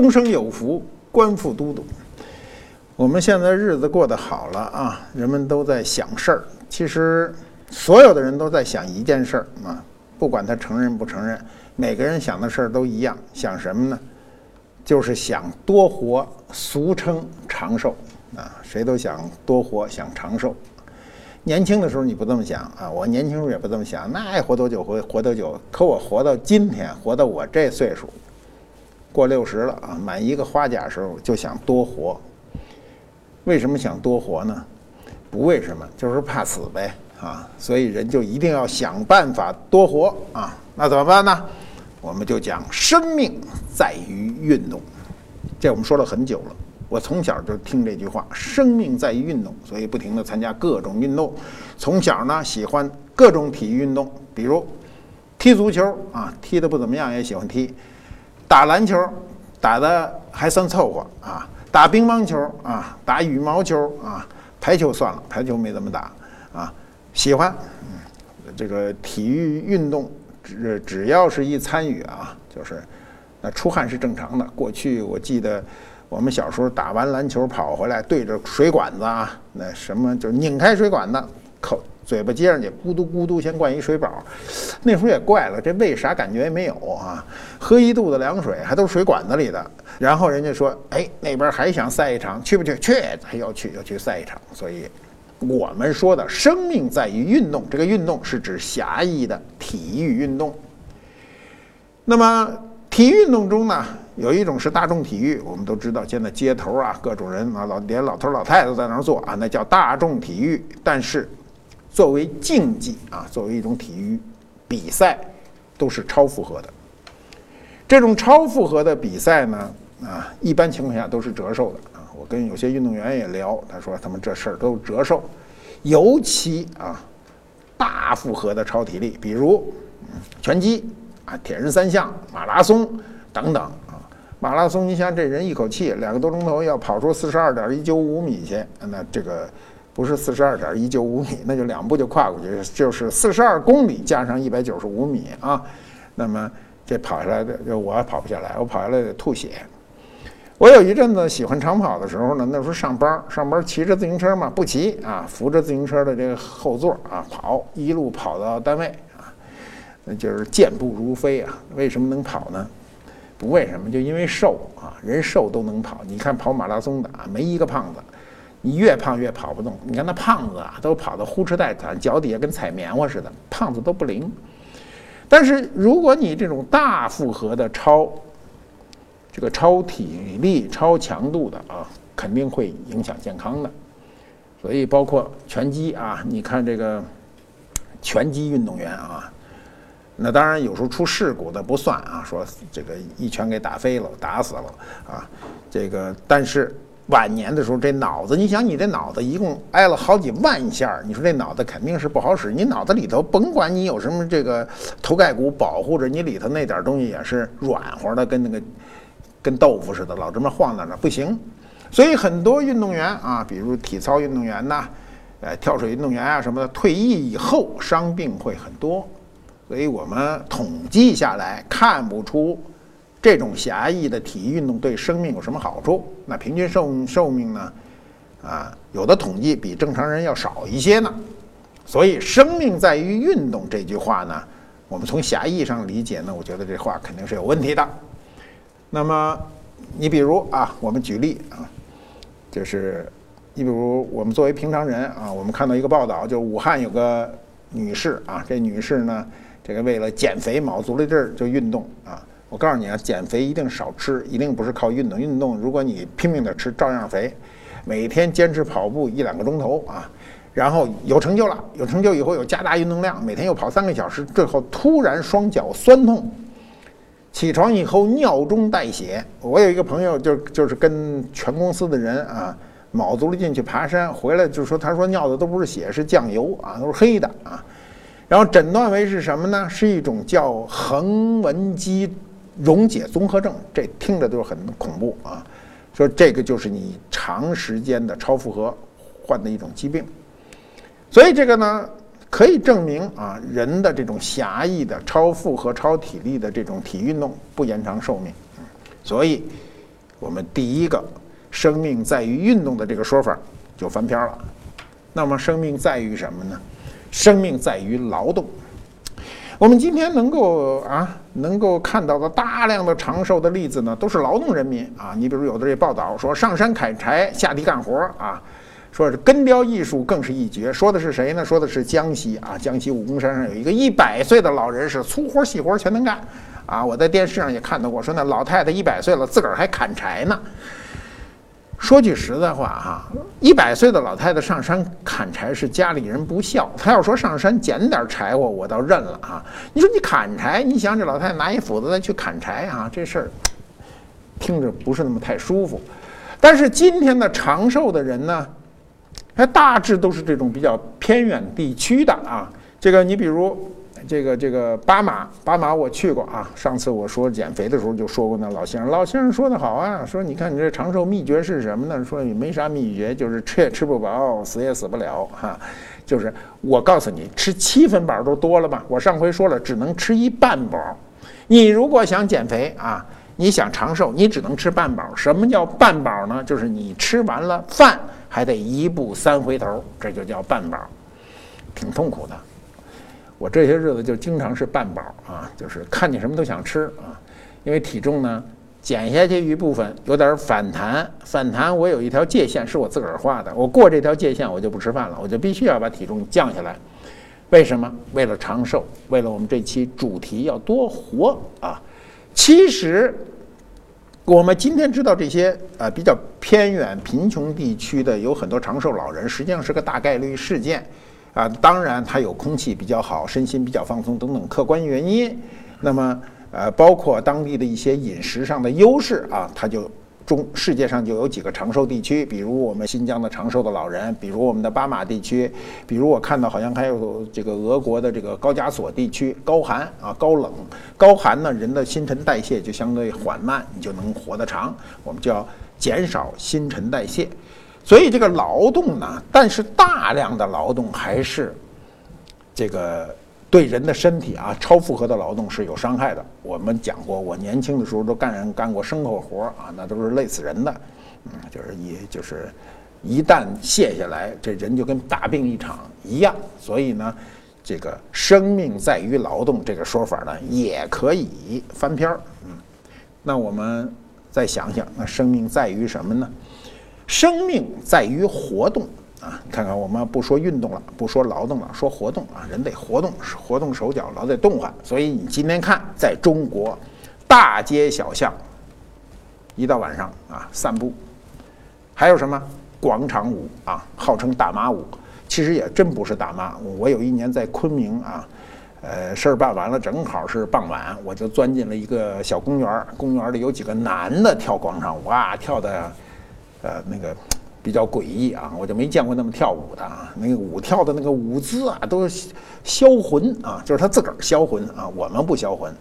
终生有福，官复都督。我们现在日子过得好了啊，人们都在想事儿。其实，所有的人都在想一件事儿啊，不管他承认不承认，每个人想的事儿都一样。想什么呢？就是想多活，俗称长寿啊。谁都想多活，想长寿。年轻的时候你不这么想啊，我年轻时候也不这么想，那爱活多久活活多久。可我活到今天，活到我这岁数。过六十了啊，满一个花甲时候就想多活。为什么想多活呢？不为什么，就是怕死呗啊！所以人就一定要想办法多活啊。那怎么办呢？我们就讲生命在于运动。这我们说了很久了，我从小就听这句话：生命在于运动，所以不停的参加各种运动。从小呢喜欢各种体育运动，比如踢足球啊，踢得不怎么样也喜欢踢。打篮球打的还算凑合啊，打乒乓球啊，打羽毛球啊，排球算了，排球没怎么打啊。喜欢，这个体育运动只只要是一参与啊，就是那出汗是正常的。过去我记得我们小时候打完篮球跑回来，对着水管子啊，那什么就拧开水管子，口嘴巴接上去，咕嘟咕嘟先灌一水饱。那时候也怪了，这胃啥感觉也没有啊？喝一肚子凉水，还都是水管子里的。然后人家说：“哎，那边还想赛一场，去不去？去，还要去，要去赛一场。”所以，我们说的生命在于运动，这个运动是指狭义的体育运动。那么，体育运动中呢，有一种是大众体育，我们都知道，现在街头啊，各种人啊，老连老头老太太都在那儿做啊，那叫大众体育。但是，作为竞技啊，作为一种体育比赛，都是超负荷的。这种超负荷的比赛呢，啊，一般情况下都是折寿的啊。我跟有些运动员也聊，他说他们这事儿都折寿，尤其啊，大负荷的超体力，比如拳击啊、铁人三项、马拉松等等啊。马拉松，你想这人一口气两个多钟头要跑出四十二点一九五米去，那这个。不是四十二点一九五米，那就两步就跨过去，就是四十二公里加上一百九十五米啊。那么这跑下来的，就我跑不下来，我跑下来得吐血。我有一阵子喜欢长跑的时候呢，那时候上班，上班骑着自行车嘛，不骑啊，扶着自行车的这个后座啊跑，一路跑到单位啊，那就是健步如飞啊。为什么能跑呢？不为什么，就因为瘦啊，人瘦都能跑。你看跑马拉松的啊，没一个胖子。你越胖越跑不动。你看那胖子啊，都跑得呼哧带喘，脚底下跟踩棉花似的，胖子都不灵。但是如果你这种大负荷的超，这个超体力、超强度的啊，肯定会影响健康的。所以包括拳击啊，你看这个拳击运动员啊，那当然有时候出事故的不算啊，说这个一拳给打飞了、打死了啊，这个但是。晚年的时候，这脑子，你想，你这脑子一共挨了好几万下你说这脑子肯定是不好使。你脑子里头，甭管你有什么这个头盖骨保护着，你里头那点东西也是软和的，跟那个跟豆腐似的，老这么晃荡着不行。所以很多运动员啊，比如体操运动员呐，呃，跳水运动员啊什么的，退役以后伤病会很多。所以我们统计下来看不出。这种狭义的体育运动对生命有什么好处？那平均寿寿命呢？啊，有的统计比正常人要少一些呢。所以“生命在于运动”这句话呢，我们从狭义上理解呢，我觉得这话肯定是有问题的。那么，你比如啊，我们举例啊，就是你比如我们作为平常人啊，我们看到一个报道，就武汉有个女士啊，这女士呢，这个为了减肥，卯足了劲儿就运动啊。我告诉你啊，减肥一定少吃，一定不是靠运动。运动，如果你拼命的吃，照样肥。每天坚持跑步一两个钟头啊，然后有成就了，有成就以后有加大运动量，每天又跑三个小时，最后突然双脚酸痛，起床以后尿中带血。我有一个朋友，就就是跟全公司的人啊，卯足了劲去爬山，回来就说，他说尿的都不是血，是酱油啊，都是黑的啊。然后诊断为是什么呢？是一种叫横纹肌溶解综合症，这听着就很恐怖啊。说这个就是你长时间的超负荷患的一种疾病，所以这个呢可以证明啊，人的这种狭义的超负荷、超体力的这种体育运动不延长寿命。所以，我们第一个“生命在于运动”的这个说法就翻篇了。那么，生命在于什么呢？生命在于劳动。我们今天能够啊，能够看到的大量的长寿的例子呢，都是劳动人民啊。你比如有的这报道说，上山砍柴，下地干活啊，说是根雕艺术更是一绝。说的是谁呢？说的是江西啊，江西武功山上有一个一百岁的老人，是粗活细活全能干啊。我在电视上也看到过，说那老太太一百岁了，自个儿还砍柴呢。说句实在话哈，一百岁的老太太上山砍柴是家里人不孝。她要说上山捡点柴火，我倒认了啊。你说你砍柴，你想这老太太拿一斧子再去砍柴啊，这事儿听着不是那么太舒服。但是今天的长寿的人呢，还大致都是这种比较偏远地区的啊。这个你比如。这个这个巴马，巴马我去过啊。上次我说减肥的时候就说过，那老先生，老先生说的好啊，说你看你这长寿秘诀是什么呢？说你没啥秘诀，就是吃也吃不饱，死也死不了哈。就是我告诉你，吃七分饱都多了吧？我上回说了，只能吃一半饱。你如果想减肥啊，你想长寿，你只能吃半饱。什么叫半饱呢？就是你吃完了饭还得一步三回头，这就叫半饱，挺痛苦的。我这些日子就经常是半饱啊，就是看见什么都想吃啊，因为体重呢减下去一部分，有点反弹。反弹我有一条界限是我自个儿画的，我过这条界限我就不吃饭了，我就必须要把体重降下来。为什么？为了长寿，为了我们这期主题要多活啊。其实我们今天知道这些啊比较偏远贫穷地区的有很多长寿老人，实际上是个大概率事件。啊，当然，它有空气比较好，身心比较放松等等客观原因。那么，呃，包括当地的一些饮食上的优势啊，它就中世界上就有几个长寿地区，比如我们新疆的长寿的老人，比如我们的巴马地区，比如我看到好像还有这个俄国的这个高加索地区，高寒啊，高冷，高寒呢，人的新陈代谢就相对缓慢，你就能活得长。我们叫减少新陈代谢。所以这个劳动呢，但是大量的劳动还是这个对人的身体啊，超负荷的劳动是有伤害的。我们讲过，我年轻的时候都干干过牲口活啊，那都是累死人的。嗯，就是一就是一旦卸下来，这人就跟大病一场一样。所以呢，这个“生命在于劳动”这个说法呢，也可以翻篇儿。嗯，那我们再想想，那生命在于什么呢？生命在于活动啊！看看，我们不说运动了，不说劳动了，说活动啊！人得活动，活动手脚，老得动换。所以你今天看，在中国大街小巷，一到晚上啊，散步，还有什么广场舞啊，号称大妈舞，其实也真不是大妈。我有一年在昆明啊，呃，事儿办完了，正好是傍晚，我就钻进了一个小公园儿，公园里有几个男的跳广场舞啊，跳的。呃，那个比较诡异啊，我就没见过那么跳舞的啊。那个舞跳的那个舞姿啊，都是销魂啊，就是他自个儿销魂啊，我们不销魂。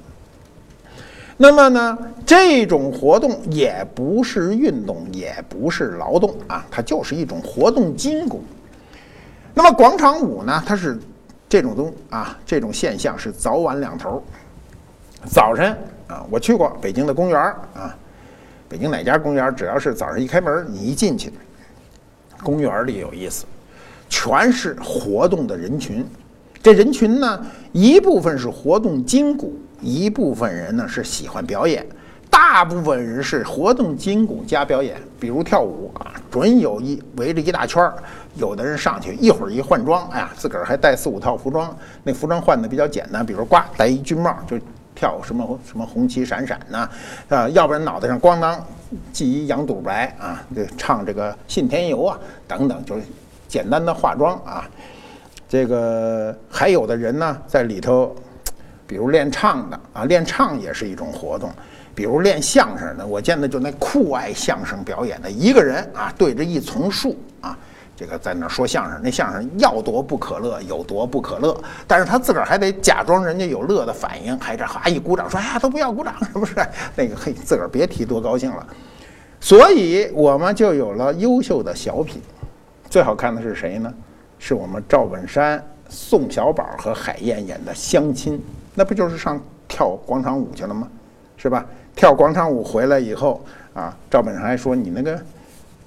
那么呢，这种活动也不是运动，也不是劳动啊，它就是一种活动筋骨。那么广场舞呢，它是这种东啊，这种现象是早晚两头。早晨啊，我去过北京的公园啊。北京哪家公园，只要是早上一开门，你一进去，公园里有意思，全是活动的人群。这人群呢，一部分是活动筋骨，一部分人呢是喜欢表演。大部分人是活动筋骨加表演，比如跳舞啊，准有一围着一大圈儿，有的人上去一会儿一换装，哎呀，自个儿还带四五套服装，那服装换的比较简单，比如呱戴一军帽就。跳什么什么红旗闪闪呢？啊，要不然脑袋上咣当系一羊肚白啊，这唱这个信天游啊等等，就是简单的化妆啊。这个还有的人呢，在里头比如练唱的啊，练唱也是一种活动。比如练相声的，我见的就那酷爱相声表演的一个人啊，对着一丛树啊，这个在那说相声，那相声要多不可乐有多不可乐，但是他自个儿还得假装人家有乐的反应，还这哈一鼓掌说，哎呀都不要鼓掌，是 不是？那个嘿，自个儿别提多高兴了。所以我们就有了优秀的小品，最好看的是谁呢？是我们赵本山、宋小宝和海燕演的相亲，那不就是上跳广场舞去了吗？是吧？跳广场舞回来以后啊，赵本山还说你那个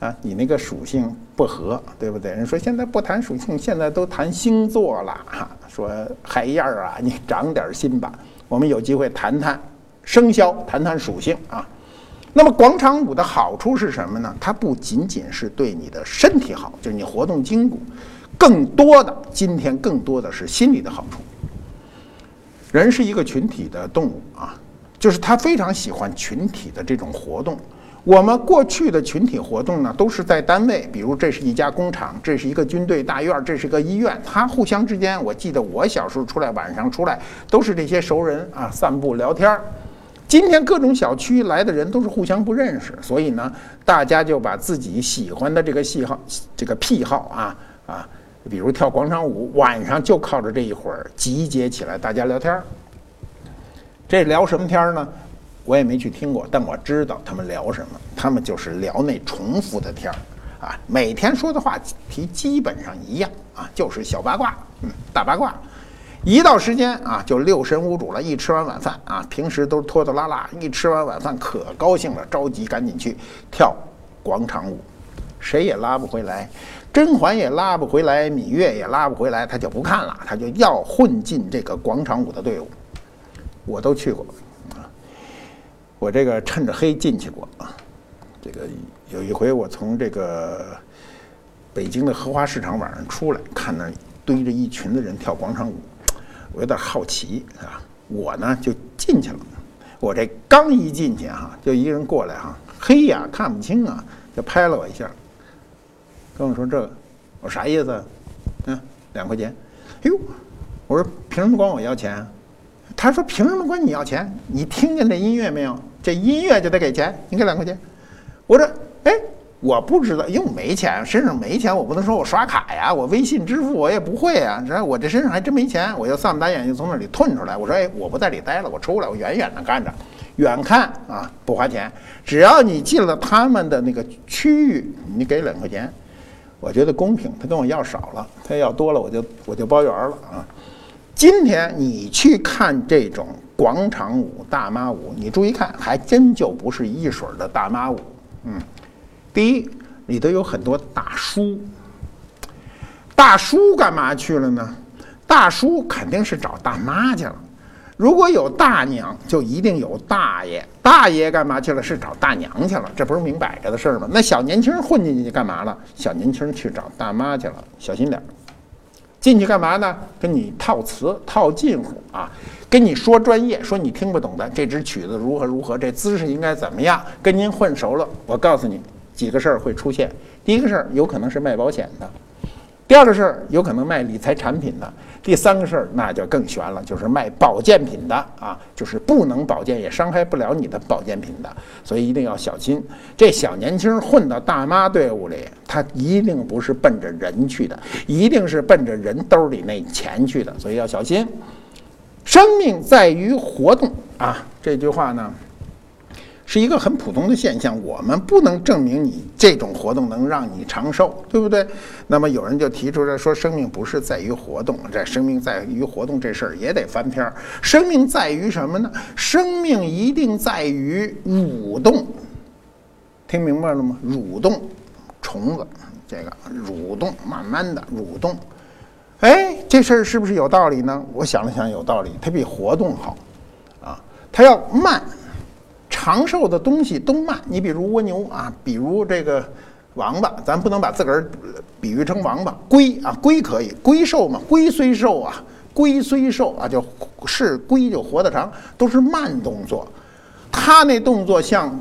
啊，你那个属性不合，对不对？人说现在不谈属性，现在都谈星座了哈。说海燕儿啊，你长点心吧。我们有机会谈谈生肖，谈谈属性啊。那么广场舞的好处是什么呢？它不仅仅是对你的身体好，就是你活动筋骨，更多的今天更多的是心理的好处。人是一个群体的动物啊。就是他非常喜欢群体的这种活动。我们过去的群体活动呢，都是在单位，比如这是一家工厂，这是一个军队大院，这是一个医院。他互相之间，我记得我小时候出来晚上出来，都是这些熟人啊，散步聊天儿。今天各种小区来的人都是互相不认识，所以呢，大家就把自己喜欢的这个喜好、这个癖好啊啊，比如跳广场舞，晚上就靠着这一会儿集结起来，大家聊天儿。这聊什么天儿呢？我也没去听过，但我知道他们聊什么。他们就是聊那重复的天儿，啊，每天说的话题基本上一样啊，就是小八卦，嗯，大八卦。一到时间啊，就六神无主了。一吃完晚饭啊，平时都拖拖拉拉，一吃完晚饭可高兴了，着急赶紧去跳广场舞，谁也拉不回来，甄嬛也拉不回来，芈月也拉不回来，他就不看了，他就要混进这个广场舞的队伍。我都去过，我这个趁着黑进去过啊。这个有一回我从这个北京的荷花市场晚上出来，看那堆着一群的人跳广场舞，我有点好奇啊。我呢就进去了，我这刚一进去哈，就一个人过来哈，黑呀看不清啊，就拍了我一下，跟我说这个，我啥意思？嗯，两块钱。哎呦，我说凭什么管我要钱？他说：“凭什么管你要钱？你听见这音乐没有？这音乐就得给钱，你给两块钱。”我说：“哎，我不知道，因为我没钱，身上没钱，我不能说我刷卡呀，我微信支付我也不会啊。这我这身上还真没钱，我就散不打眼睛从那里退出来。我说：‘哎，我不在里待了，我出来，我远远的看着，远看啊不花钱，只要你进了他们的那个区域，你给两块钱，我觉得公平。他跟我要少了，他要多了，我就我就包圆了啊。”今天你去看这种广场舞、大妈舞，你注意看，还真就不是一水儿的大妈舞。嗯，第一里头有很多大叔，大叔干嘛去了呢？大叔肯定是找大妈去了。如果有大娘，就一定有大爷。大爷干嘛去了？是找大娘去了。这不是明摆着的事儿吗？那小年轻混进去干嘛了？小年轻去找大妈去了，小心点儿。进去干嘛呢？跟你套词套近乎啊，跟你说专业，说你听不懂的。这支曲子如何如何，这姿势应该怎么样？跟您混熟了，我告诉你几个事儿会出现。第一个事儿有可能是卖保险的。第二个事儿有可能卖理财产品的，第三个事儿那就更悬了，就是卖保健品的啊，就是不能保健也伤害不了你的保健品的，所以一定要小心。这小年轻混到大妈队伍里，他一定不是奔着人去的，一定是奔着人兜里那钱去的，所以要小心。生命在于活动啊，这句话呢。是一个很普通的现象，我们不能证明你这种活动能让你长寿，对不对？那么有人就提出来说，生命不是在于活动，这生命在于活动这事儿也得翻篇儿。生命在于什么呢？生命一定在于蠕动，听明白了吗？蠕动，虫子，这个蠕动，慢慢的蠕动。哎，这事儿是不是有道理呢？我想了想，有道理。它比活动好，啊，它要慢。长寿的东西都慢，你比如蜗牛啊，比如这个王八，咱不能把自个儿比喻成王八。龟啊，龟可以，龟寿嘛，龟虽寿啊，龟虽寿啊，就是龟就活得长，都是慢动作。他那动作像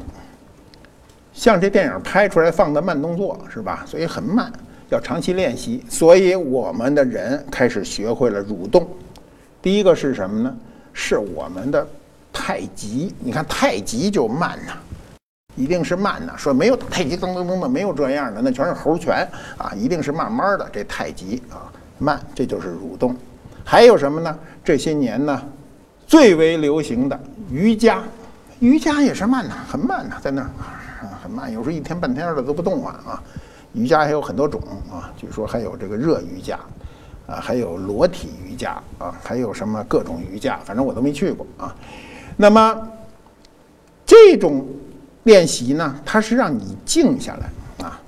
像这电影拍出来放的慢动作是吧？所以很慢，要长期练习。所以我们的人开始学会了蠕动。第一个是什么呢？是我们的太极。你看太极就慢呐，一定是慢呐。说没有太极噔噔噔的，没有这样的，那全是猴拳啊，一定是慢慢的。这太极啊慢，这就是蠕动。还有什么呢？这些年呢，最为流行的瑜伽，瑜伽也是慢呐，很慢呐，在那儿很慢，有时候一天半天的都不动啊啊。瑜伽还有很多种啊，据说还有这个热瑜伽。啊，还有裸体瑜伽啊，还有什么各种瑜伽，反正我都没去过啊。那么这种练习呢，它是让你静下来啊，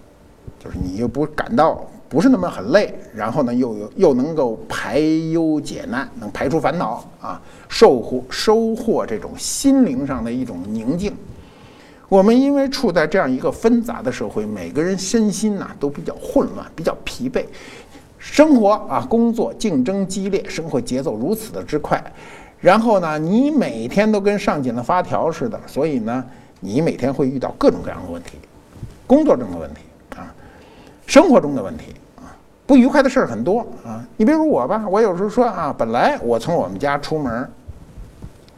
就是你又不感到不是那么很累，然后呢又有又能够排忧解难，能排除烦恼啊，收获收获这种心灵上的一种宁静。我们因为处在这样一个纷杂的社会，每个人身心呐都比较混乱，比较疲惫。生活啊，工作竞争激烈，生活节奏如此的之快，然后呢，你每天都跟上紧了发条似的，所以呢，你每天会遇到各种各样的问题，工作中的问题啊，生活中的问题啊，不愉快的事儿很多啊。你比如我吧，我有时候说啊，本来我从我们家出门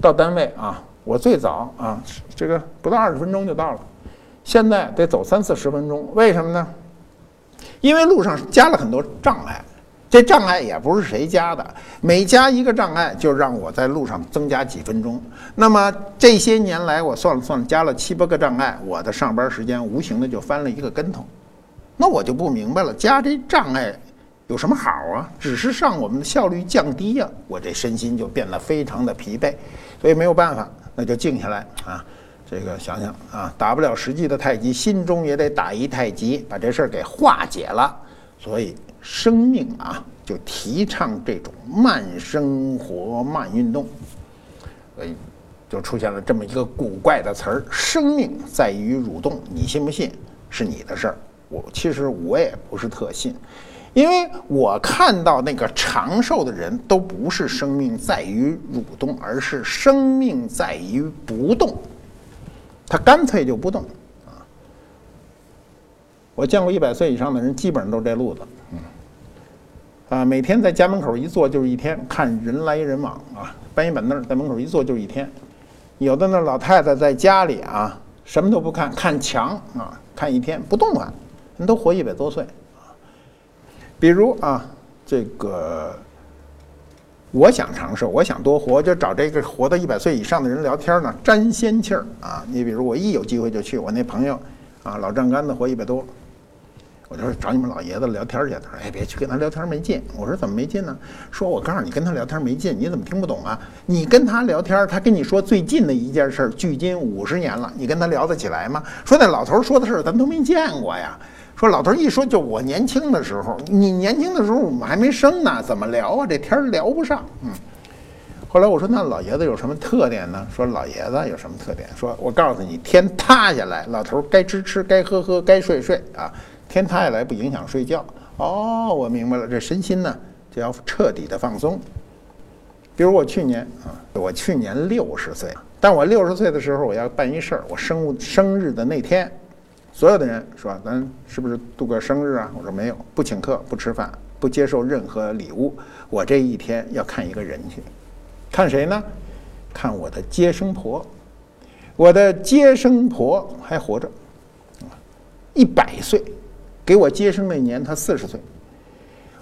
到单位啊，我最早啊，这个不到二十分钟就到了，现在得走三四十分钟，为什么呢？因为路上加了很多障碍，这障碍也不是谁加的，每加一个障碍就让我在路上增加几分钟。那么这些年来，我算了算，加了七八个障碍，我的上班时间无形的就翻了一个跟头。那我就不明白了，加这障碍有什么好啊？只是让我们的效率降低呀，我这身心就变得非常的疲惫，所以没有办法，那就静下来啊。这个想想啊，打不了实际的太极，心中也得打一太极，把这事儿给化解了。所以生命啊，就提倡这种慢生活、慢运动。所以就出现了这么一个古怪的词儿：生命在于蠕动。你信不信是你的事儿。我其实我也不是特信，因为我看到那个长寿的人都不是生命在于蠕动，而是生命在于不动。他干脆就不动，啊！我见过一百岁以上的人，基本上都是这路子，啊，每天在家门口一坐就是一天，看人来人往啊，搬一板凳在门口一坐就是一天。有的那老太太在家里啊，什么都不看，看墙啊，看一天不动弹，人都活一百多岁啊。比如啊，这个。我想长寿，我想多活，就找这个活到一百岁以上的人聊天呢，沾仙气儿啊！你比如我一有机会就去，我那朋友啊，老丈杆子活一百多，我就说找你们老爷子聊天去。他说：“哎，别去跟他聊天没劲。”我说：“怎么没劲呢？”说：“我告诉你，跟他聊天没劲，你怎么听不懂啊？你跟他聊天，他跟你说最近的一件事，距今五十年了，你跟他聊得起来吗？说那老头说的事儿，咱都没见过呀。”说老头一说就我年轻的时候，你年轻的时候我们还没生呢，怎么聊啊？这天聊不上。嗯，后来我说那老爷子有什么特点呢？说老爷子有什么特点？说我告诉你，天塌下来，老头该吃吃，该喝喝，该睡睡啊。天塌下来不影响睡觉。哦，我明白了，这身心呢就要彻底的放松。比如我去年啊，我去年六十岁，但我六十岁的时候我要办一事儿，我生生日的那天。所有的人说：“咱是不是度个生日啊？”我说：“没有，不请客，不吃饭，不接受任何礼物。我这一天要看一个人去，看谁呢？看我的接生婆。我的接生婆还活着，一百岁，给我接生那年他四十岁。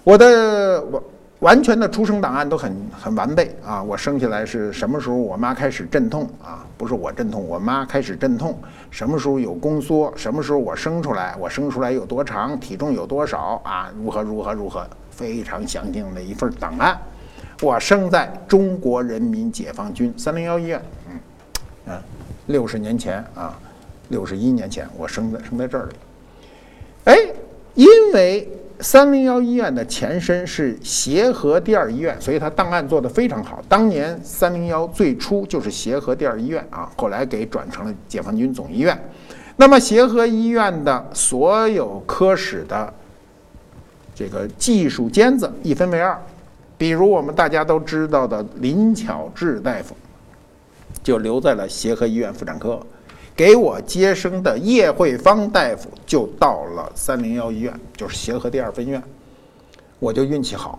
我的我。”完全的出生档案都很很完备啊！我生下来是什么时候？我妈开始阵痛啊？不是我阵痛，我妈开始阵痛。什么时候有宫缩？什么时候我生出来？我生出来有多长？体重有多少？啊？如何如何如何？非常详尽的一份档案。我生在中国人民解放军三零幺医院，嗯嗯，六十年前啊，六十一年前我生在生在这里。哎，因为。三零幺医院的前身是协和第二医院，所以它档案做得非常好。当年三零幺最初就是协和第二医院啊，后来给转成了解放军总医院。那么协和医院的所有科室的这个技术尖子一分为二，比如我们大家都知道的林巧稚大夫，就留在了协和医院妇产科。给我接生的叶慧芳大夫就到了三零幺医院，就是协和第二分院。我就运气好，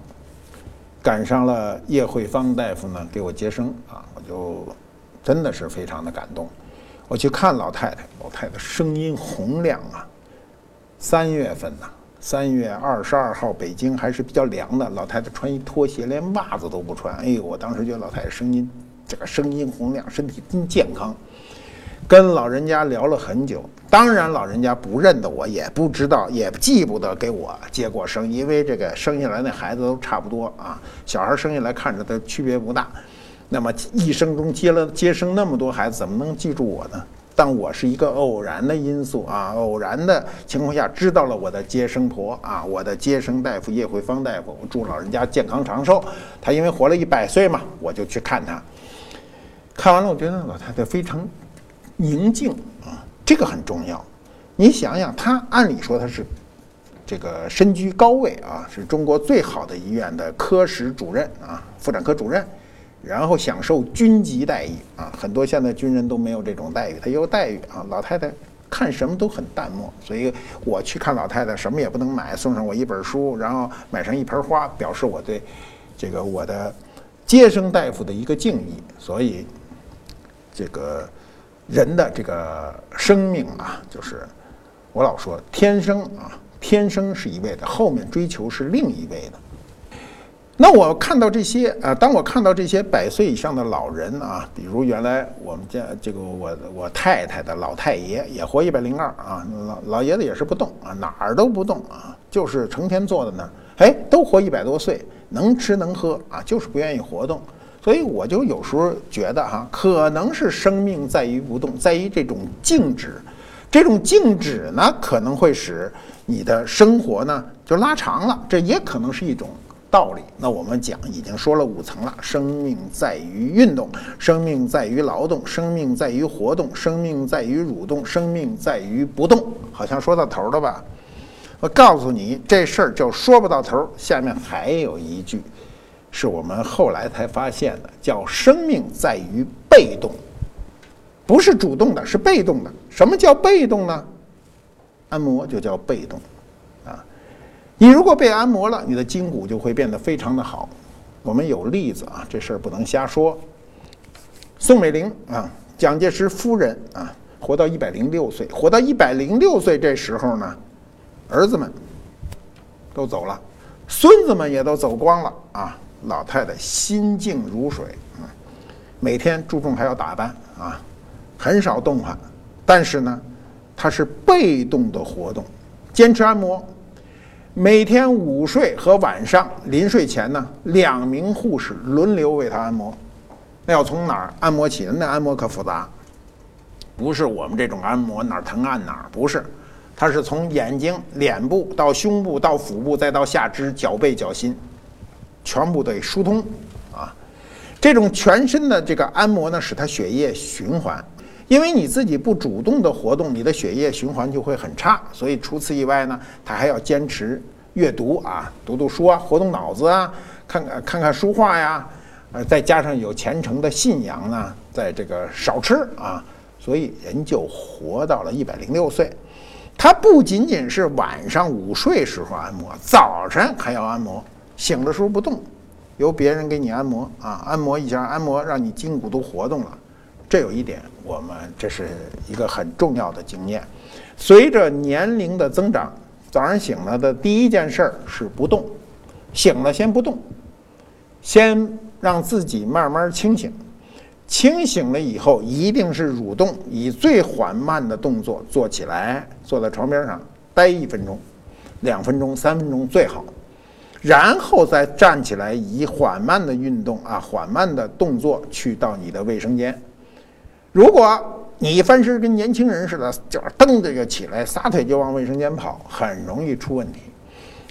赶上了叶慧芳大夫呢给我接生啊，我就真的是非常的感动。我去看老太太，老太太声音洪亮啊。三月份呐，三月二十二号，北京还是比较凉的。老太太穿一拖鞋，连袜子都不穿。哎呦，我当时觉得老太太声音，这个声音洪亮，身体真健康。跟老人家聊了很久，当然老人家不认得我，也不知道，也记不得给我接过生，因为这个生下来那孩子都差不多啊，小孩生下来看着都区别不大。那么一生中接了接生那么多孩子，怎么能记住我呢？但我是一个偶然的因素啊，偶然的情况下知道了我的接生婆啊，我的接生大夫叶慧芳大夫，祝老人家健康长寿。他因为活了一百岁嘛，我就去看他。看完了，我觉得老太太非常宁静啊，这个很重要。你想想，她按理说她是这个身居高位啊，是中国最好的医院的科室主任啊，妇产科主任。然后享受军级待遇啊，很多现在军人都没有这种待遇，他有待遇啊。老太太看什么都很淡漠，所以我去看老太太，什么也不能买，送上我一本书，然后买上一盆花，表示我对这个我的接生大夫的一个敬意。所以，这个人的这个生命啊，就是我老说，天生啊，天生是一位的，后面追求是另一位的。那我看到这些啊，当我看到这些百岁以上的老人啊，比如原来我们家这个我我太太的老太爷也活一百零二啊，老老爷子也是不动啊，哪儿都不动啊，就是成天坐在那儿，哎，都活一百多岁，能吃能喝啊，就是不愿意活动。所以我就有时候觉得哈，可能是生命在于不动，在于这种静止，这种静止呢，可能会使你的生活呢就拉长了，这也可能是一种。道理，那我们讲已经说了五层了。生命在于运动，生命在于劳动，生命在于活动，生命在于蠕动，生命在于不动。好像说到头了吧？我告诉你，这事儿就说不到头。下面还有一句，是我们后来才发现的，叫生命在于被动，不是主动的，是被动的。什么叫被动呢？按摩就叫被动。啊你如果被按摩了，你的筋骨就会变得非常的好。我们有例子啊，这事儿不能瞎说。宋美龄啊，蒋介石夫人啊，活到一百零六岁，活到一百零六岁这时候呢，儿子们都走了，孙子们也都走光了啊。老太太心静如水，嗯，每天注重还要打扮啊，很少动弹，但是呢，她是被动的活动，坚持按摩。每天午睡和晚上临睡前呢，两名护士轮流为她按摩。那要从哪儿按摩起呢？那按摩可复杂，不是我们这种按摩哪儿疼按哪儿，不是，它是从眼睛、脸部到胸部到腹部再到下肢、脚背、脚心，全部得疏通啊。这种全身的这个按摩呢，使他血液循环。因为你自己不主动的活动，你的血液循环就会很差，所以除此以外呢，他还要坚持阅读啊，读读书啊，活动脑子啊，看看看看书画呀，呃，再加上有虔诚的信仰呢，在这个少吃啊，所以人就活到了一百零六岁。他不仅仅是晚上午睡时候按摩，早晨还要按摩，醒的时候不动，由别人给你按摩啊，按摩一下，按摩让你筋骨都活动了。这有一点，我们这是一个很重要的经验。随着年龄的增长，早上醒了的第一件事儿是不动，醒了先不动，先让自己慢慢清醒。清醒了以后，一定是蠕动，以最缓慢的动作坐起来，坐在床边上待一分钟、两分钟、三分钟最好，然后再站起来，以缓慢的运动啊，缓慢的动作去到你的卫生间。如果你翻身跟年轻人似的，就蹬着就起来，撒腿就往卫生间跑，很容易出问题。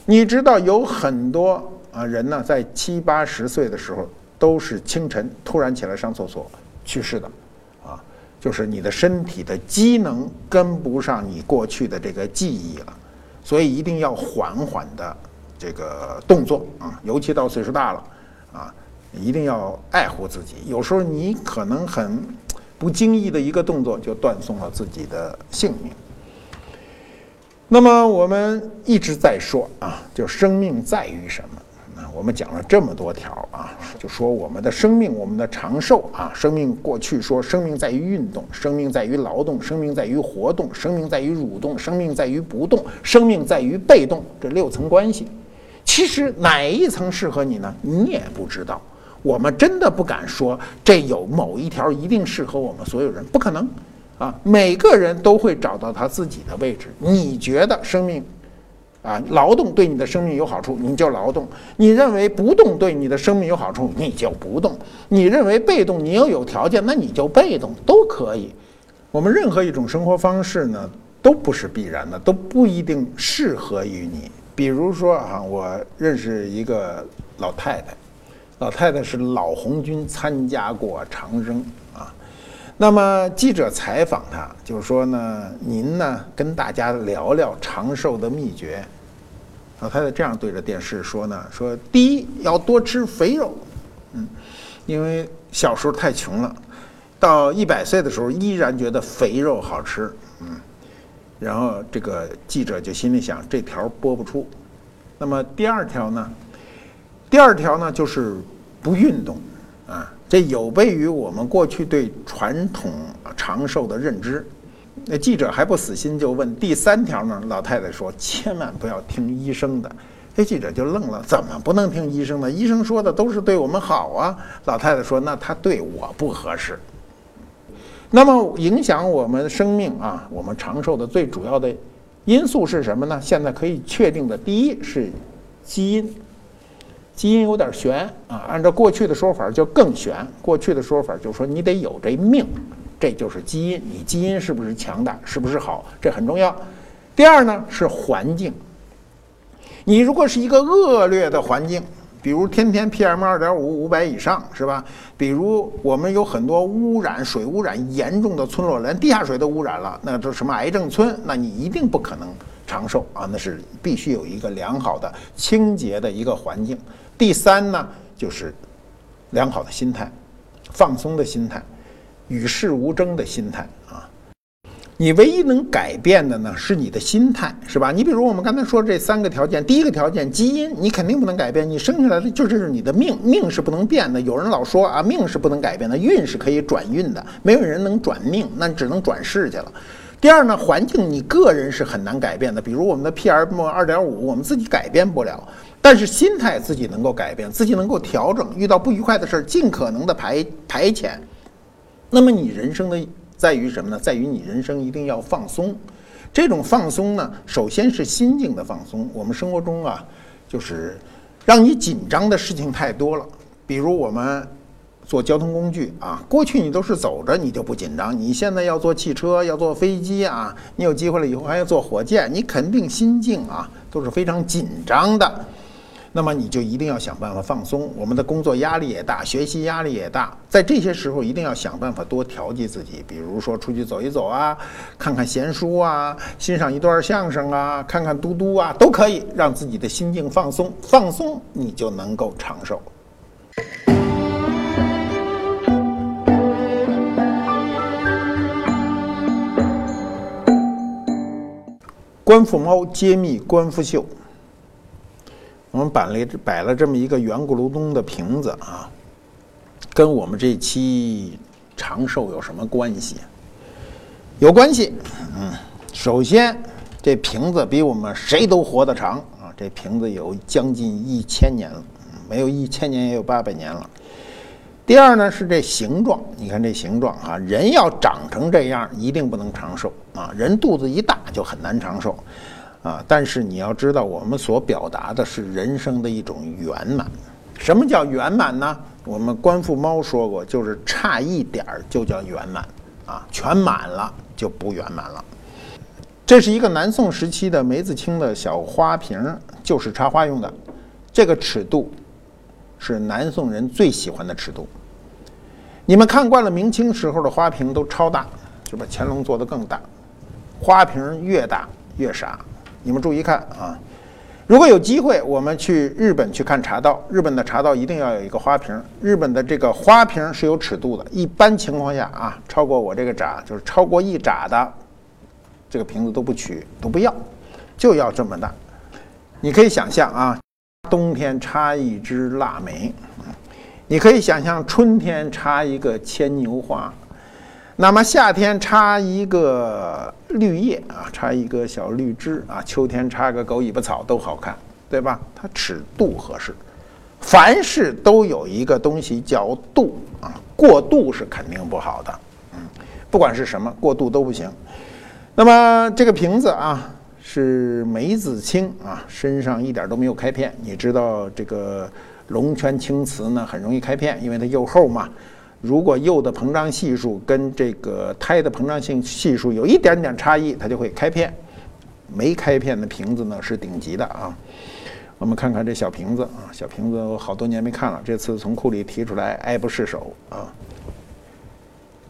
你知道有很多啊人呢，在七八十岁的时候，都是清晨突然起来上厕所去世的，啊，就是你的身体的机能跟不上你过去的这个记忆了，所以一定要缓缓的这个动作啊，尤其到岁数大了啊，一定要爱护自己。有时候你可能很。不经意的一个动作就断送了自己的性命。那么我们一直在说啊，就生命在于什么？那我们讲了这么多条啊，就说我们的生命，我们的长寿啊，生命过去说生命在于运动，生命在于劳动，生命在于活动，生命在于蠕动，生命在于不动，生命在于被动，这六层关系，其实哪一层适合你呢？你也不知道。我们真的不敢说这有某一条一定适合我们所有人，不可能啊！每个人都会找到他自己的位置。你觉得生命？啊，劳动对你的生命有好处，你就劳动；你认为不动对你的生命有好处，你就不动；你认为被动，你要有条件，那你就被动，都可以。我们任何一种生活方式呢，都不是必然的，都不一定适合于你。比如说啊，我认识一个老太太，老太太是老红军，参加过长征啊。那么记者采访她，就是说呢，您呢跟大家聊聊长寿的秘诀。老太太这样对着电视说呢：“说第一要多吃肥肉，嗯，因为小时候太穷了，到一百岁的时候依然觉得肥肉好吃，嗯。然后这个记者就心里想，这条播不出。那么第二条呢？第二条呢就是不运动，啊。”这有悖于我们过去对传统长寿的认知。那记者还不死心，就问第三条呢？老太太说：“千万不要听医生的。”这记者就愣了：“怎么不能听医生的？医生说的都是对我们好啊！”老太太说：“那他对我不合适。”那么影响我们生命啊，我们长寿的最主要的因素是什么呢？现在可以确定的，第一是基因。基因有点悬啊，按照过去的说法就更悬。过去的说法就是说你得有这命，这就是基因。你基因是不是强大，是不是好，这很重要。第二呢是环境，你如果是一个恶劣的环境，比如天天 PM 二点五五百以上，是吧？比如我们有很多污染，水污染严重的村落，连地下水都污染了，那这什么癌症村，那你一定不可能长寿啊！那是必须有一个良好的、清洁的一个环境。第三呢，就是良好的心态，放松的心态，与世无争的心态啊。你唯一能改变的呢，是你的心态，是吧？你比如我们刚才说这三个条件，第一个条件基因，你肯定不能改变，你生下来的就是你的命，命是不能变的。有人老说啊，命是不能改变的，运是可以转运的，没有人能转命，那只能转世去了。第二呢，环境你个人是很难改变的，比如我们的 PM 二点五，我们自己改变不了。但是心态自己能够改变，自己能够调整，遇到不愉快的事儿，尽可能的排排遣。那么你人生的在于什么呢？在于你人生一定要放松。这种放松呢，首先是心境的放松。我们生活中啊，就是让你紧张的事情太多了。比如我们坐交通工具啊，过去你都是走着，你就不紧张。你现在要坐汽车，要坐飞机啊，你有机会了以后还要坐火箭，你肯定心境啊都是非常紧张的。那么你就一定要想办法放松。我们的工作压力也大，学习压力也大，在这些时候一定要想办法多调剂自己。比如说出去走一走啊，看看闲书啊，欣赏一段相声啊，看看嘟嘟啊，都可以让自己的心境放松。放松，你就能够长寿。官复猫揭秘官复秀。我们摆了摆了这么一个圆咕噜咚的瓶子啊，跟我们这期长寿有什么关系？有关系，嗯，首先这瓶子比我们谁都活得长啊，这瓶子有将近一千年了，没有一千年也有八百年了。第二呢是这形状，你看这形状啊，人要长成这样一定不能长寿啊，人肚子一大就很难长寿。啊！但是你要知道，我们所表达的是人生的一种圆满。什么叫圆满呢？我们观复猫说过，就是差一点儿就叫圆满啊，全满了就不圆满了。这是一个南宋时期的梅子青的小花瓶，就是插花用的。这个尺度是南宋人最喜欢的尺度。你们看惯了明清时候的花瓶都超大，是吧？乾隆做的更大，花瓶越大越傻。你们注意看啊！如果有机会，我们去日本去看茶道，日本的茶道一定要有一个花瓶。日本的这个花瓶是有尺度的，一般情况下啊，超过我这个闸，就是超过一盏的这个瓶子都不取，都不要，就要这么大。你可以想象啊。冬天插一枝腊梅，你可以想象春天插一个牵牛花，那么夏天插一个绿叶啊，插一个小绿枝啊，秋天插个狗尾巴草都好看，对吧？它尺度合适，凡事都有一个东西叫度啊，过度是肯定不好的，嗯，不管是什么，过度都不行。那么这个瓶子啊。是梅子青啊，身上一点都没有开片。你知道这个龙泉青瓷呢，很容易开片，因为它釉厚嘛。如果釉的膨胀系数跟这个胎的膨胀性系数有一点点差异，它就会开片。没开片的瓶子呢是顶级的啊。我们看看这小瓶子啊，小瓶子我好多年没看了，这次从库里提出来，爱不释手啊。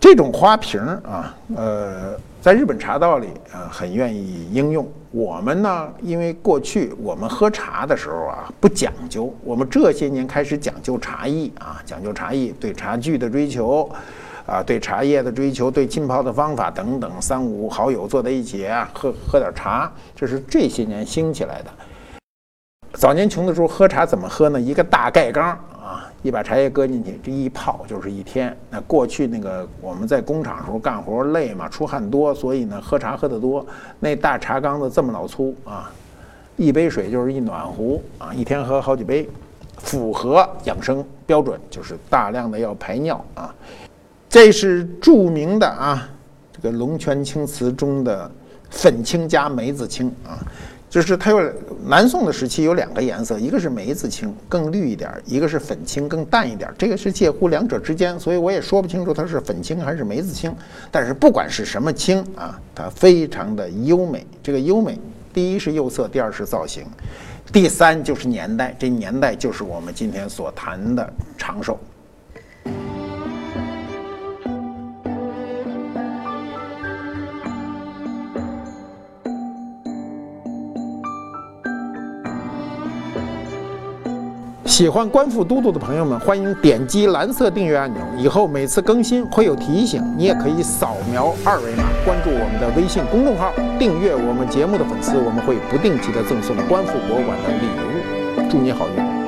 这种花瓶啊，呃。在日本茶道里，呃，很愿意应用。我们呢，因为过去我们喝茶的时候啊，不讲究。我们这些年开始讲究茶艺啊，讲究茶艺，对茶具的追求，啊，对茶叶的追求，对浸泡的方法等等。三五好友坐在一起啊，喝喝点茶，这是这些年兴起来的。早年穷的时候喝茶怎么喝呢？一个大盖缸。一把茶叶搁进去，这一泡就是一天。那过去那个我们在工厂的时候干活累嘛，出汗多，所以呢喝茶喝得多。那大茶缸子这么老粗啊，一杯水就是一暖壶啊，一天喝好几杯，符合养生标准，就是大量的要排尿啊。这是著名的啊，这个龙泉青瓷中的粉青加梅子青啊。就是它有南宋的时期有两个颜色，一个是梅子青更绿一点，一个是粉青更淡一点。这个是介乎两者之间，所以我也说不清楚它是粉青还是梅子青。但是不管是什么青啊，它非常的优美。这个优美，第一是釉色，第二是造型，第三就是年代。这年代就是我们今天所谈的长寿。喜欢观复都督的朋友们，欢迎点击蓝色订阅按钮，以后每次更新会有提醒。你也可以扫描二维码关注我们的微信公众号，订阅我们节目的粉丝，我们会不定期的赠送观复博物馆的礼物。祝你好运！